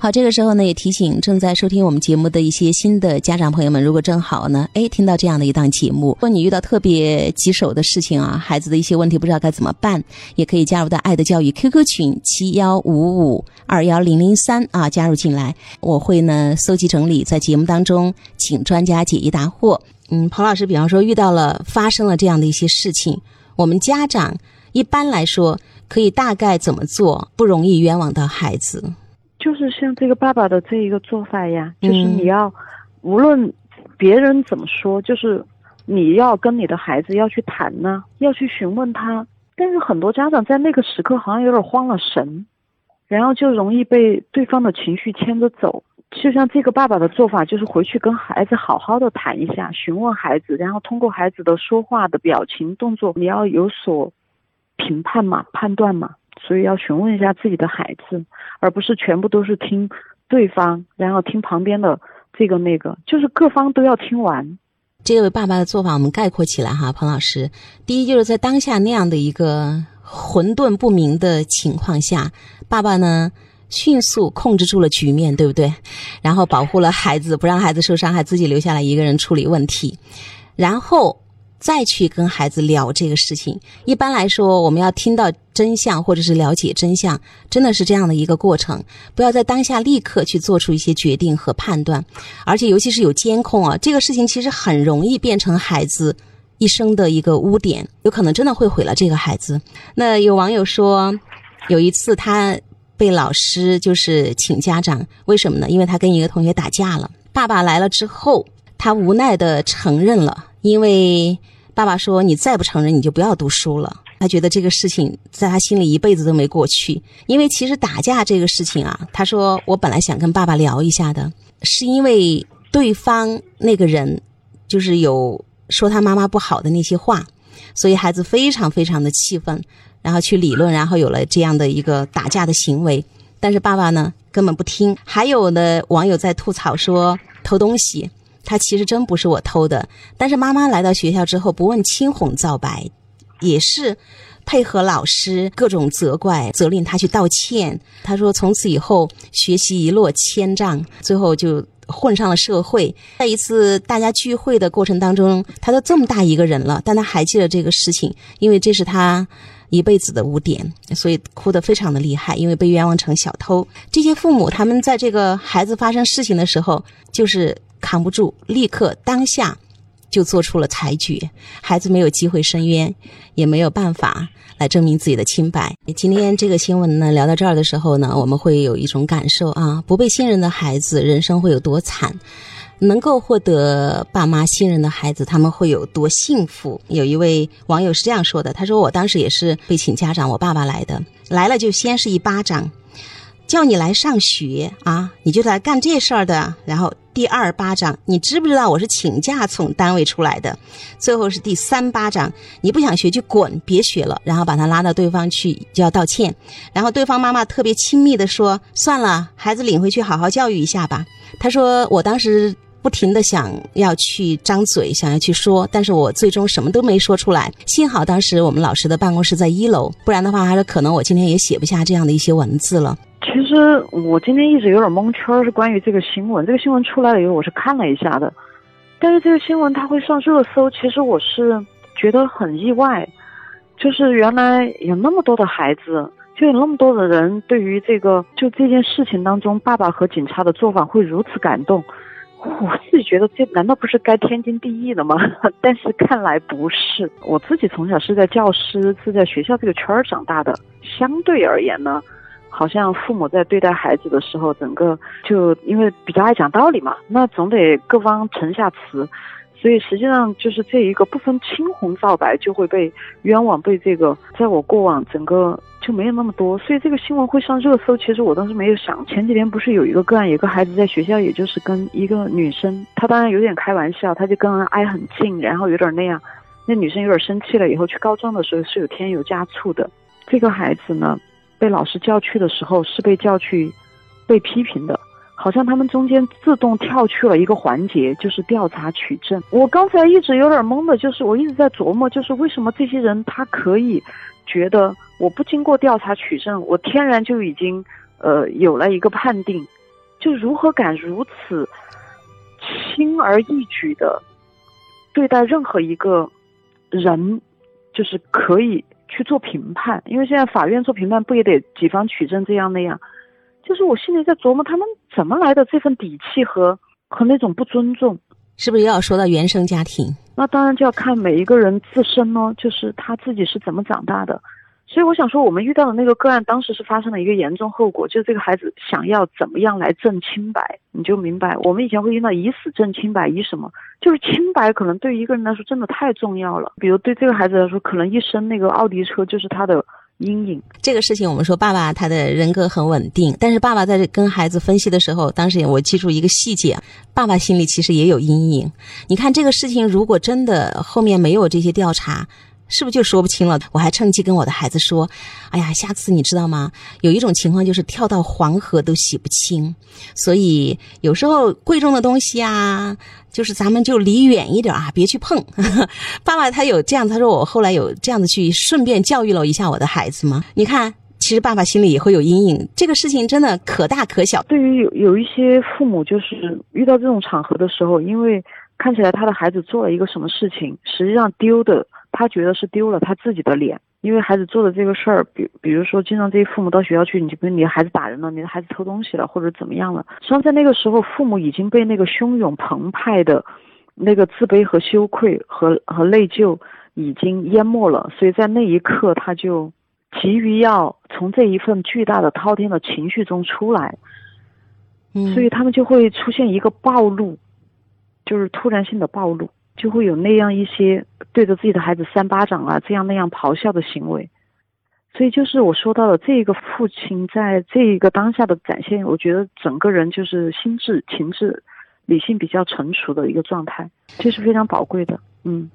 好，这个时候呢，也提醒正在收听我们节目的一些新的家长朋友们，如果正好呢，哎，听到这样的一档节目，如果你遇到特别棘手的事情啊，孩子的一些问题不知道该怎么办，也可以加入到爱的教育 QQ 群七幺五五二幺零零三啊，加入进来，我会呢搜集整理，在节目当中请专家解疑答惑。嗯，彭老师，比方说遇到了发生了这样的一些事情，我们家长一般来说可以大概怎么做，不容易冤枉到孩子。就是像这个爸爸的这一个做法呀，就是你要，无论别人怎么说，就是你要跟你的孩子要去谈呢，要去询问他。但是很多家长在那个时刻好像有点慌了神，然后就容易被对方的情绪牵着走。就像这个爸爸的做法，就是回去跟孩子好好的谈一下，询问孩子，然后通过孩子的说话的表情动作，你要有所评判嘛，判断嘛。所以要询问一下自己的孩子，而不是全部都是听对方，然后听旁边的这个那个，就是各方都要听完。这位爸爸的做法，我们概括起来哈，彭老师，第一就是在当下那样的一个混沌不明的情况下，爸爸呢迅速控制住了局面，对不对？然后保护了孩子，不让孩子受伤害，自己留下来一个人处理问题，然后。再去跟孩子聊这个事情，一般来说，我们要听到真相或者是了解真相，真的是这样的一个过程。不要在当下立刻去做出一些决定和判断，而且尤其是有监控啊，这个事情其实很容易变成孩子一生的一个污点，有可能真的会毁了这个孩子。那有网友说，有一次他被老师就是请家长，为什么呢？因为他跟一个同学打架了，爸爸来了之后，他无奈的承认了。因为爸爸说：“你再不承认，你就不要读书了。”他觉得这个事情在他心里一辈子都没过去。因为其实打架这个事情啊，他说：“我本来想跟爸爸聊一下的，是因为对方那个人就是有说他妈妈不好的那些话，所以孩子非常非常的气愤，然后去理论，然后有了这样的一个打架的行为。但是爸爸呢根本不听。还有的网友在吐槽说偷东西。”他其实真不是我偷的，但是妈妈来到学校之后不问青红皂白，也是配合老师各种责怪、责令他去道歉。他说从此以后学习一落千丈，最后就混上了社会。在一次大家聚会的过程当中，他都这么大一个人了，但他还记得这个事情，因为这是他一辈子的污点，所以哭得非常的厉害，因为被冤枉成小偷。这些父母他们在这个孩子发生事情的时候，就是。扛不住，立刻当下就做出了裁决，孩子没有机会申冤，也没有办法来证明自己的清白。今天这个新闻呢，聊到这儿的时候呢，我们会有一种感受啊，不被信任的孩子，人生会有多惨；能够获得爸妈信任的孩子，他们会有多幸福。有一位网友是这样说的，他说：“我当时也是被请家长，我爸爸来的，来了就先是一巴掌。”叫你来上学啊，你就来干这事儿的。然后第二巴掌，你知不知道我是请假从单位出来的？最后是第三巴掌，你不想学就滚，别学了。然后把他拉到对方去就要道歉。然后对方妈妈特别亲密的说：“算了，孩子领回去好好教育一下吧。”他说：“我当时不停的想要去张嘴，想要去说，但是我最终什么都没说出来。幸好当时我们老师的办公室在一楼，不然的话，他说可能我今天也写不下这样的一些文字了。”其实我今天一直有点蒙圈，是关于这个新闻。这个新闻出来了以后，我是看了一下的，但是这个新闻它会上热搜，其实我是觉得很意外。就是原来有那么多的孩子，就有那么多的人对于这个就这件事情当中，爸爸和警察的做法会如此感动。我自己觉得这难道不是该天经地义的吗？但是看来不是。我自己从小是在教师是在学校这个圈儿长大的，相对而言呢。好像父母在对待孩子的时候，整个就因为比较爱讲道理嘛，那总得各方沉下词，所以实际上就是这一个不分青红皂白就会被冤枉，被这个在我过往整个就没有那么多，所以这个新闻会上热搜。其实我当时没有想，前几天不是有一个个案，有个孩子在学校，也就是跟一个女生，他当然有点开玩笑，他就跟人挨很近，然后有点那样，那女生有点生气了，以后去告状的时候是有添油加醋的。这个孩子呢？被老师叫去的时候是被叫去，被批评的，好像他们中间自动跳去了一个环节，就是调查取证。我刚才一直有点懵的，就是我一直在琢磨，就是为什么这些人他可以觉得我不经过调查取证，我天然就已经呃有了一个判定，就如何敢如此轻而易举的对待任何一个人，就是可以去做评判，因为现在法院做评判不也得几方取证这样那样？就是我心里在琢磨，他们怎么来的这份底气和和那种不尊重？是不是又要说到原生家庭？那当然就要看每一个人自身呢，就是他自己是怎么长大的。所以我想说，我们遇到的那个个案，当时是发生了一个严重后果，就是这个孩子想要怎么样来证清白，你就明白。我们以前会用到以死证清白，以什么？就是清白，可能对于一个人来说真的太重要了。比如对这个孩子来说，可能一生那个奥迪车就是他的阴影。这个事情，我们说爸爸他的人格很稳定，但是爸爸在跟孩子分析的时候，当时我记住一个细节，爸爸心里其实也有阴影。你看这个事情，如果真的后面没有这些调查。是不是就说不清了？我还趁机跟我的孩子说：“哎呀，下次你知道吗？有一种情况就是跳到黄河都洗不清，所以有时候贵重的东西啊，就是咱们就离远一点啊，别去碰。”爸爸他有这样，他说我后来有这样子去顺便教育了一下我的孩子吗？你看，其实爸爸心里也会有阴影。这个事情真的可大可小。对于有有一些父母，就是遇到这种场合的时候，因为看起来他的孩子做了一个什么事情，实际上丢的。他觉得是丢了他自己的脸，因为孩子做的这个事儿，比比如说，经常这些父母到学校去，你就跟你的孩子打人了，你的孩子偷东西了，或者怎么样了。实际上，在那个时候，父母已经被那个汹涌澎湃的，那个自卑和羞愧和和内疚已经淹没了，所以在那一刻，他就急于要从这一份巨大的滔天的情绪中出来，嗯，所以他们就会出现一个暴露，就是突然性的暴露。就会有那样一些对着自己的孩子扇巴掌啊，这样那样咆哮的行为，所以就是我说到的这个父亲在这一个当下的展现，我觉得整个人就是心智、情志、理性比较成熟的一个状态，这是非常宝贵的，嗯。